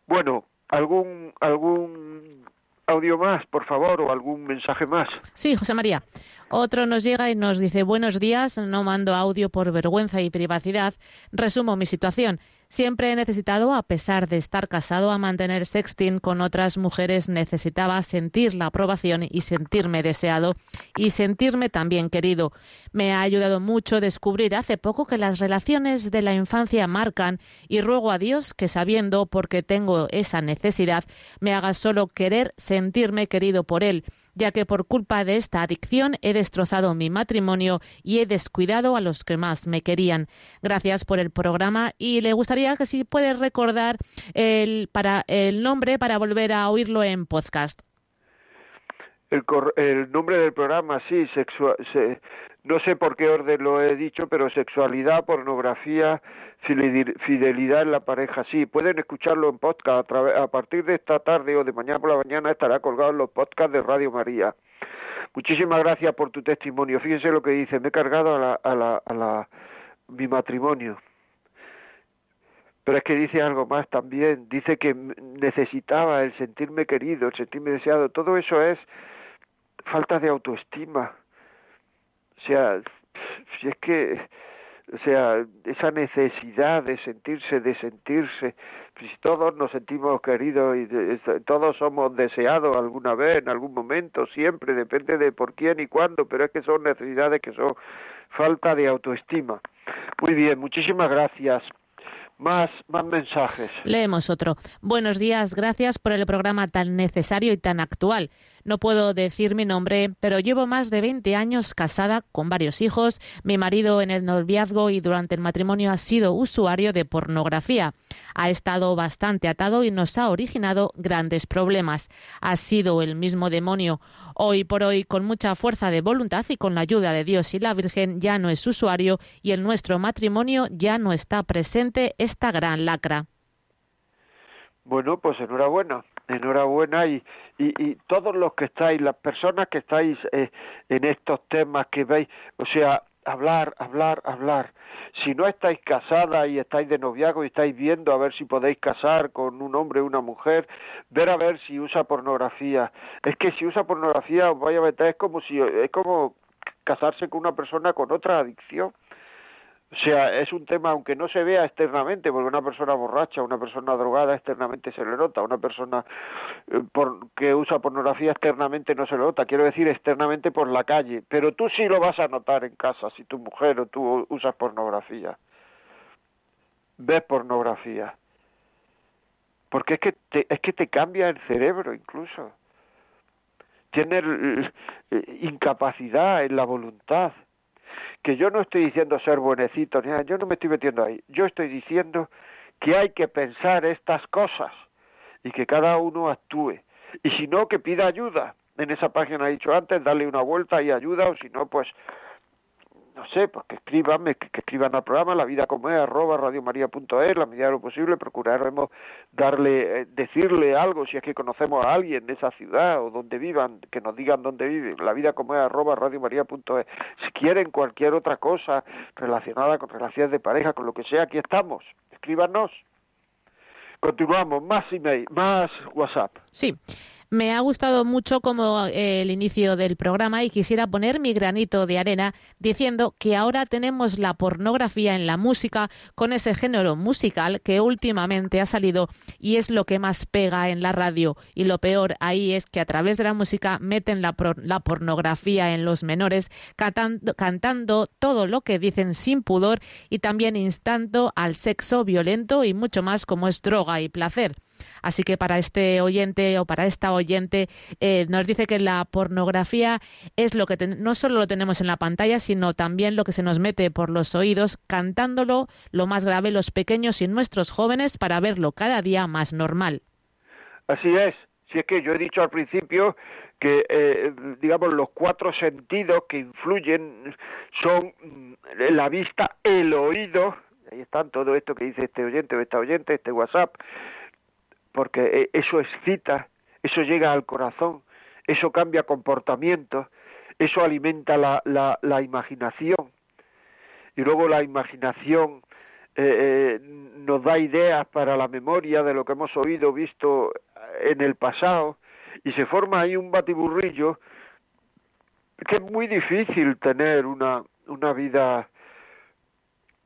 Speaker 2: Bueno, algún algún audio más, por favor, o algún mensaje más.
Speaker 3: Sí, José María. Otro nos llega y nos dice, buenos días, no mando audio por vergüenza y privacidad. Resumo mi situación. Siempre he necesitado, a pesar de estar casado, a mantener sexting con otras mujeres, necesitaba sentir la aprobación y sentirme deseado y sentirme también querido. Me ha ayudado mucho descubrir hace poco que las relaciones de la infancia marcan y ruego a Dios que sabiendo, porque tengo esa necesidad, me haga solo querer sentirme querido por Él ya que por culpa de esta adicción he destrozado mi matrimonio y he descuidado a los que más me querían. Gracias por el programa y le gustaría que si puede recordar el, para, el nombre para volver a oírlo en podcast.
Speaker 2: El, cor- el nombre del programa, sí, sexua- se- no sé por qué orden lo he dicho, pero sexualidad, pornografía, fidelidad en la pareja, sí. Pueden escucharlo en podcast a, a partir de esta tarde o de mañana por la mañana estará colgado en los podcasts de Radio María. Muchísimas gracias por tu testimonio. Fíjense lo que dice, me he cargado a la, a la, a la, mi matrimonio. Pero es que dice algo más también, dice que necesitaba el sentirme querido, el sentirme deseado, todo eso es falta de autoestima. O sea, si es que, o sea, esa necesidad de sentirse, de sentirse, si todos nos sentimos queridos y de- todos somos deseados alguna vez, en algún momento, siempre, depende de por quién y cuándo, pero es que son necesidades que son falta de autoestima. Muy bien, muchísimas gracias. Más, más mensajes.
Speaker 3: Leemos otro. Buenos días, gracias por el programa tan necesario y tan actual. No puedo decir mi nombre, pero llevo más de 20 años casada con varios hijos. Mi marido en el noviazgo y durante el matrimonio ha sido usuario de pornografía. Ha estado bastante atado y nos ha originado grandes problemas. Ha sido el mismo demonio. Hoy por hoy, con mucha fuerza de voluntad y con la ayuda de Dios y la Virgen, ya no es usuario y en nuestro matrimonio ya no está presente esta gran lacra.
Speaker 2: Bueno, pues enhorabuena, enhorabuena y, y, y todos los que estáis, las personas que estáis eh, en estos temas que veis, o sea, hablar, hablar, hablar. Si no estáis casadas y estáis de noviazgo y estáis viendo a ver si podéis casar con un hombre o una mujer, ver a ver si usa pornografía. Es que si usa pornografía os vaya a meter, es como si, es como casarse con una persona con otra adicción. O sea, es un tema, aunque no se vea externamente, porque una persona borracha, una persona drogada externamente se le nota, una persona eh, por, que usa pornografía externamente no se le nota, quiero decir externamente por la calle, pero tú sí lo vas a notar en casa si tu mujer o tú usas pornografía, ves pornografía, porque es que te, es que te cambia el cerebro incluso, tienes eh, incapacidad en la voluntad que yo no estoy diciendo ser buenecito, ni nada, yo no me estoy metiendo ahí. Yo estoy diciendo que hay que pensar estas cosas y que cada uno actúe. Y si no, que pida ayuda. En esa página he dicho antes, darle una vuelta y ayuda, o si no, pues, no sé, pues que escriban, que, que escriban al programa, la vida como es, arroba radiomaria.es, la medida de lo posible, procuraremos darle, eh, decirle algo, si es que conocemos a alguien de esa ciudad o donde vivan, que nos digan dónde viven, la vida como es, arroba radiomaria.es. Si quieren cualquier otra cosa relacionada con relaciones de pareja, con lo que sea, aquí estamos, escríbanos. Continuamos, más email, más WhatsApp.
Speaker 3: Sí. Me ha gustado mucho como eh, el inicio del programa y quisiera poner mi granito de arena diciendo que ahora tenemos la pornografía en la música con ese género musical que últimamente ha salido y es lo que más pega en la radio. Y lo peor ahí es que a través de la música meten la, la pornografía en los menores cantando, cantando todo lo que dicen sin pudor y también instando al sexo violento y mucho más como es droga y placer. Así que para este oyente o para esta oyente eh, nos dice que la pornografía es lo que no solo lo tenemos en la pantalla, sino también lo que se nos mete por los oídos, cantándolo lo más grave los pequeños y nuestros jóvenes para verlo cada día más normal.
Speaker 2: Así es. Si es que yo he dicho al principio que, eh, digamos, los cuatro sentidos que influyen son mm, la vista, el oído, ahí están todo esto que dice este oyente o esta oyente, este WhatsApp, porque eh, eso excita, eso llega al corazón, eso cambia comportamientos, eso alimenta la, la, la imaginación. Y luego la imaginación eh, eh, nos da ideas para la memoria de lo que hemos oído, visto en el pasado y se forma ahí un batiburrillo que es muy difícil tener una una vida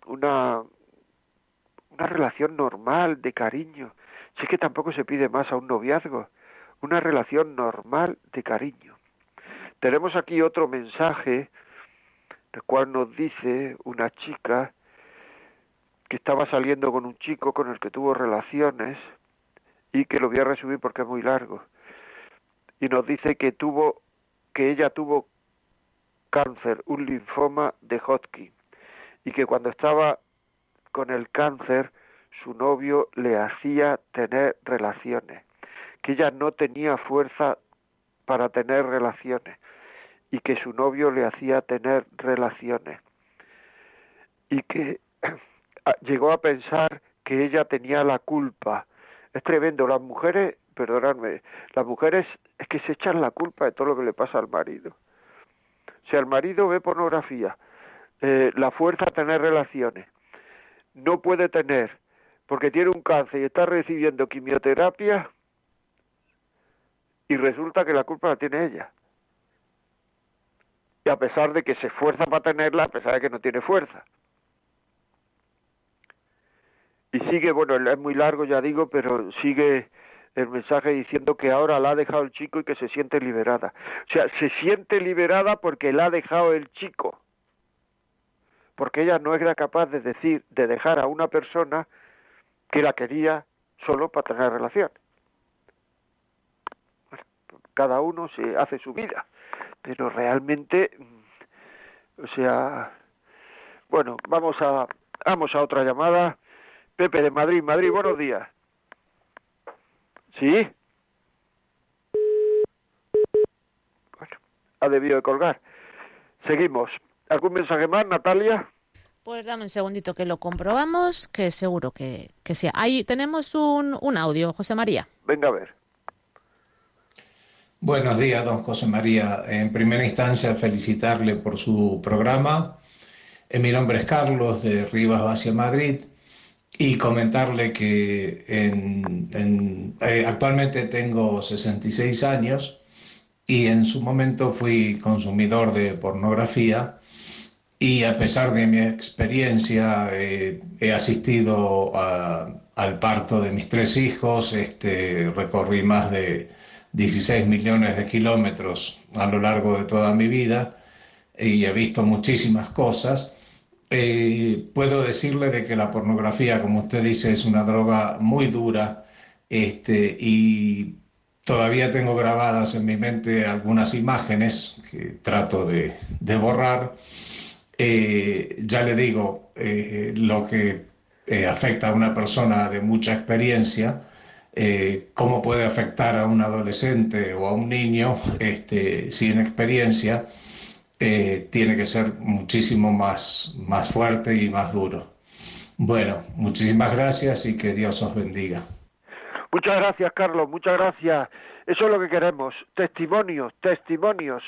Speaker 2: una una relación normal de cariño sí que tampoco se pide más a un noviazgo una relación normal de cariño. Tenemos aquí otro mensaje el cual nos dice una chica que estaba saliendo con un chico con el que tuvo relaciones y que lo voy a resumir porque es muy largo. Y nos dice que tuvo que ella tuvo cáncer, un linfoma de Hodgkin y que cuando estaba con el cáncer su novio le hacía tener relaciones, que ella no tenía fuerza para tener relaciones y que su novio le hacía tener relaciones y que (clears throat) llegó a pensar que ella tenía la culpa. Es tremendo, las mujeres, perdonadme, las mujeres es que se echan la culpa de todo lo que le pasa al marido. Si el marido ve pornografía, eh, la fuerza a tener relaciones, no puede tener porque tiene un cáncer y está recibiendo quimioterapia y resulta que la culpa la tiene ella. Y a pesar de que se esfuerza para tenerla, a pesar de que no tiene fuerza. Y sigue, bueno, es muy largo, ya digo, pero sigue el mensaje diciendo que ahora la ha dejado el chico y que se siente liberada. O sea, se siente liberada porque la ha dejado el chico. Porque ella no era capaz de decir, de dejar a una persona que la quería solo para tener relación. Bueno, cada uno se hace su vida, pero realmente, mm, o sea, bueno, vamos a vamos a otra llamada. Pepe de Madrid, Madrid, buenos días. Sí. Bueno, ha debido de colgar. Seguimos. ¿Algún mensaje más, Natalia?
Speaker 3: Pues dame un segundito que lo comprobamos, que seguro que, que sí. Ahí tenemos un, un audio, José María.
Speaker 2: Venga a ver.
Speaker 6: Buenos días, don José María. En primera instancia, felicitarle por su programa. Eh, mi nombre es Carlos de Rivas hacia Madrid y comentarle que en- en- eh, actualmente tengo 66 años y en su momento fui consumidor de pornografía y a pesar de mi experiencia eh, he asistido a- al parto de mis tres hijos, este, recorrí más de 16 millones de kilómetros a lo largo de toda mi vida y he visto muchísimas cosas. Eh, puedo decirle de que la pornografía, como usted dice, es una droga muy dura este, y todavía tengo grabadas en mi mente algunas imágenes que trato de, de borrar. Eh, ya le digo, eh, lo que eh, afecta a una persona de mucha experiencia, cómo puede afectar a un adolescente o a un niño este, sin experiencia, tiene que ser muchísimo más, más fuerte y más duro. Bueno, muchísimas gracias y que Dios os bendiga.
Speaker 2: Muchas gracias, Carlos, muchas gracias. Eso es lo que queremos, testimonios, testimonios.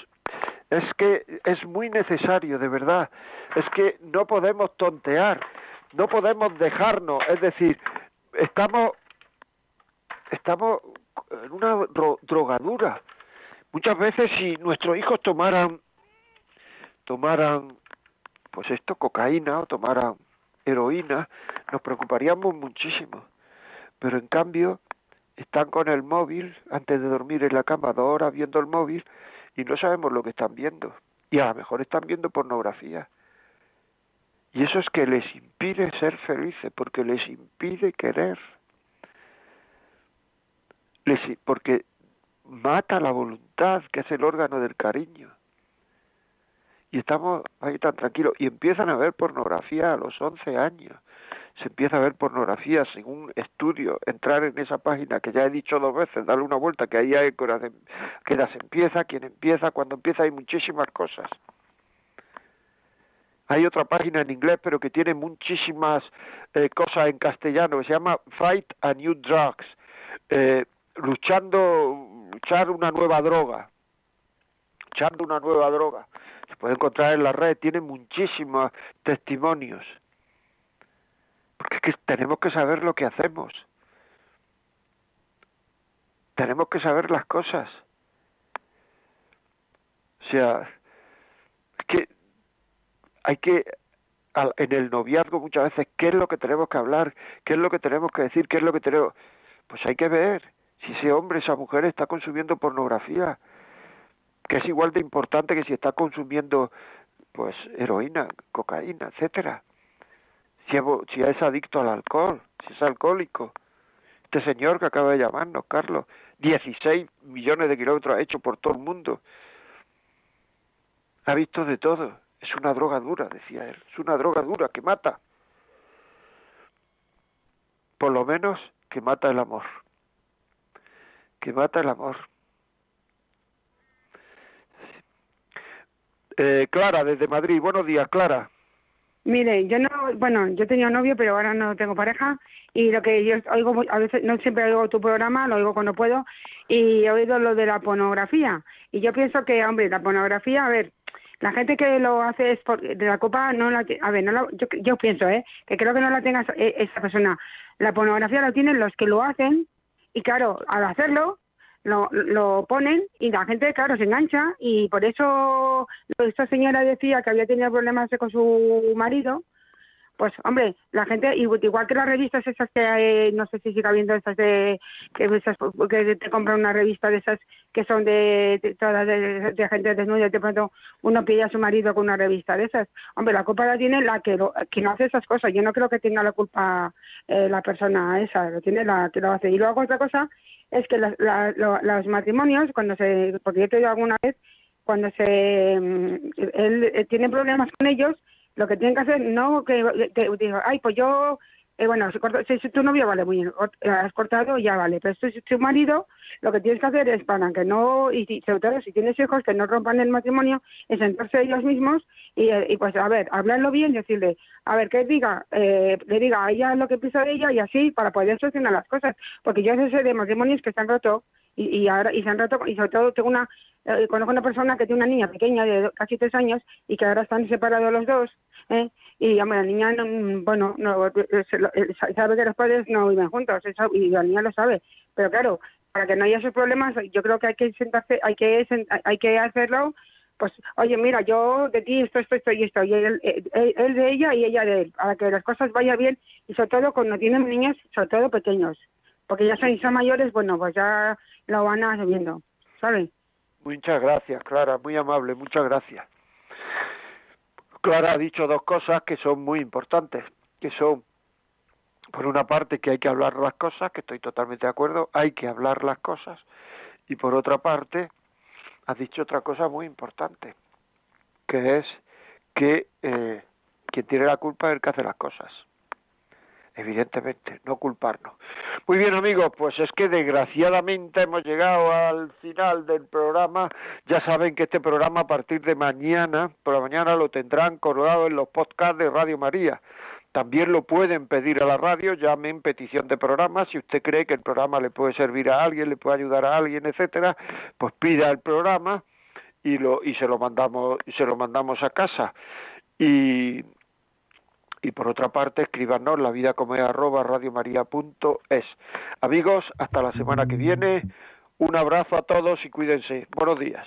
Speaker 2: Es que es muy necesario, de verdad. Es que no podemos tontear, no podemos dejarnos. Es decir, estamos, estamos en una dro- drogadura. Muchas veces si nuestros hijos tomaran, tomaran, pues esto, cocaína o tomaran heroína, nos preocuparíamos muchísimo pero en cambio están con el móvil antes de dormir en la cama dos horas viendo el móvil y no sabemos lo que están viendo. Y a lo mejor están viendo pornografía. Y eso es que les impide ser felices porque les impide querer. Les, porque mata la voluntad que es el órgano del cariño. Y estamos ahí tan tranquilos. Y empiezan a ver pornografía a los 11 años se empieza a ver pornografía sin un estudio, entrar en esa página que ya he dicho dos veces, darle una vuelta, que ahí hay que se empieza, quién empieza, cuando empieza hay muchísimas cosas. Hay otra página en inglés, pero que tiene muchísimas eh, cosas en castellano, que se llama Fight a New Drugs. eh, luchando, luchar una nueva droga, luchando una nueva droga. Se puede encontrar en la red, tiene muchísimos testimonios. Porque es que tenemos que saber lo que hacemos. Tenemos que saber las cosas. O sea, es que hay que en el noviazgo muchas veces qué es lo que tenemos que hablar, qué es lo que tenemos que decir, qué es lo que tenemos pues hay que ver si ese hombre, esa mujer está consumiendo pornografía, que es igual de importante que si está consumiendo pues heroína, cocaína, etcétera. Si es, si es adicto al alcohol, si es alcohólico. Este señor que acaba de llamarnos, Carlos, 16 millones de kilómetros ha hecho por todo el mundo. Ha visto de todo. Es una droga dura, decía él. Es una droga dura que mata. Por lo menos que mata el amor. Que mata el amor. Eh, Clara, desde Madrid. Buenos días, Clara.
Speaker 7: Mire, yo no, bueno, yo tenía novio, pero ahora no tengo pareja y lo que yo oigo, a veces no siempre oigo tu programa, lo oigo cuando puedo y he oído lo de la pornografía y yo pienso que, hombre, la pornografía, a ver, la gente que lo hace es por, de la copa, no la, a ver, no la- yo, yo pienso, ¿eh? Que creo que no la tenga esa- esa persona. La pornografía la tienen los que lo hacen y claro, al hacerlo lo, lo ponen y la gente, claro, se engancha y por eso esta señora decía que había tenido problemas con su marido. Pues, hombre, la gente, igual que las revistas esas que hay, no sé si sigue habiendo esas de, que, esas, que te compran una revista de esas que son de, todas de, gente desnuda y de pronto uno pide a su marido con una revista de esas. Hombre, la culpa la tiene la que, lo, que no hace esas cosas. Yo no creo que tenga la culpa eh, la persona esa, lo tiene la que lo hace. Y luego otra cosa es que las- la- lo- los matrimonios, cuando se, porque yo te digo alguna vez, cuando se, mm, él eh, tiene problemas con ellos, lo que tienen que hacer, no que, que diga, ay, pues yo, eh, bueno, si, si tu novio, vale, muy bien, eh, has cortado, ya vale, pero si es tu marido, lo que tienes que hacer es para que no, y si- sobre todo si tienes hijos, que no rompan el matrimonio, es sentarse ellos mismos y, eh, y pues, a ver, hablarlo bien, decirle, a ver, que diga, eh, le diga a ella lo que piensa de ella y así, para poder solucionar las cosas, porque yo sé de matrimonios que se han roto y, y ahora y se han roto y sobre todo tengo una eh, conozco una persona que tiene una niña pequeña de casi tres años y que ahora están separados los dos ¿eh? Y hombre, la niña no, bueno no, eh, eh, sabe que los padres no viven juntos y la niña lo sabe pero claro para que no haya esos problemas yo creo que hay que sentarse hay que hay que hacerlo pues oye mira yo de ti esto esto esto y esto y él, él, él de ella y ella de él para que las cosas vayan bien y sobre todo cuando tienen niños sobre todo pequeños porque ya son, son mayores, bueno, pues ya lo van a subiendo, ¿sabes?
Speaker 2: Muchas gracias, Clara, muy amable, muchas gracias. Clara ha dicho dos cosas que son muy importantes, que son, por una parte, que hay que hablar las cosas, que estoy totalmente de acuerdo, hay que hablar las cosas, y por otra parte, has dicho otra cosa muy importante, que es que eh, quien tiene la culpa es el que hace las cosas. Evidentemente, no culparnos. Muy bien amigos, pues es que desgraciadamente hemos llegado al final del programa. Ya saben que este programa a partir de mañana, por la mañana lo tendrán colgado en los podcasts de Radio María. También lo pueden pedir a la radio, llamen petición de programa, si usted cree que el programa le puede servir a alguien, le puede ayudar a alguien, etcétera, pues pida el programa y lo y se lo mandamos y se lo mandamos a casa. Y y por otra parte escríbanos la vida como es arroba. Amigos, hasta la semana que viene. Un abrazo a todos y cuídense. Buenos días.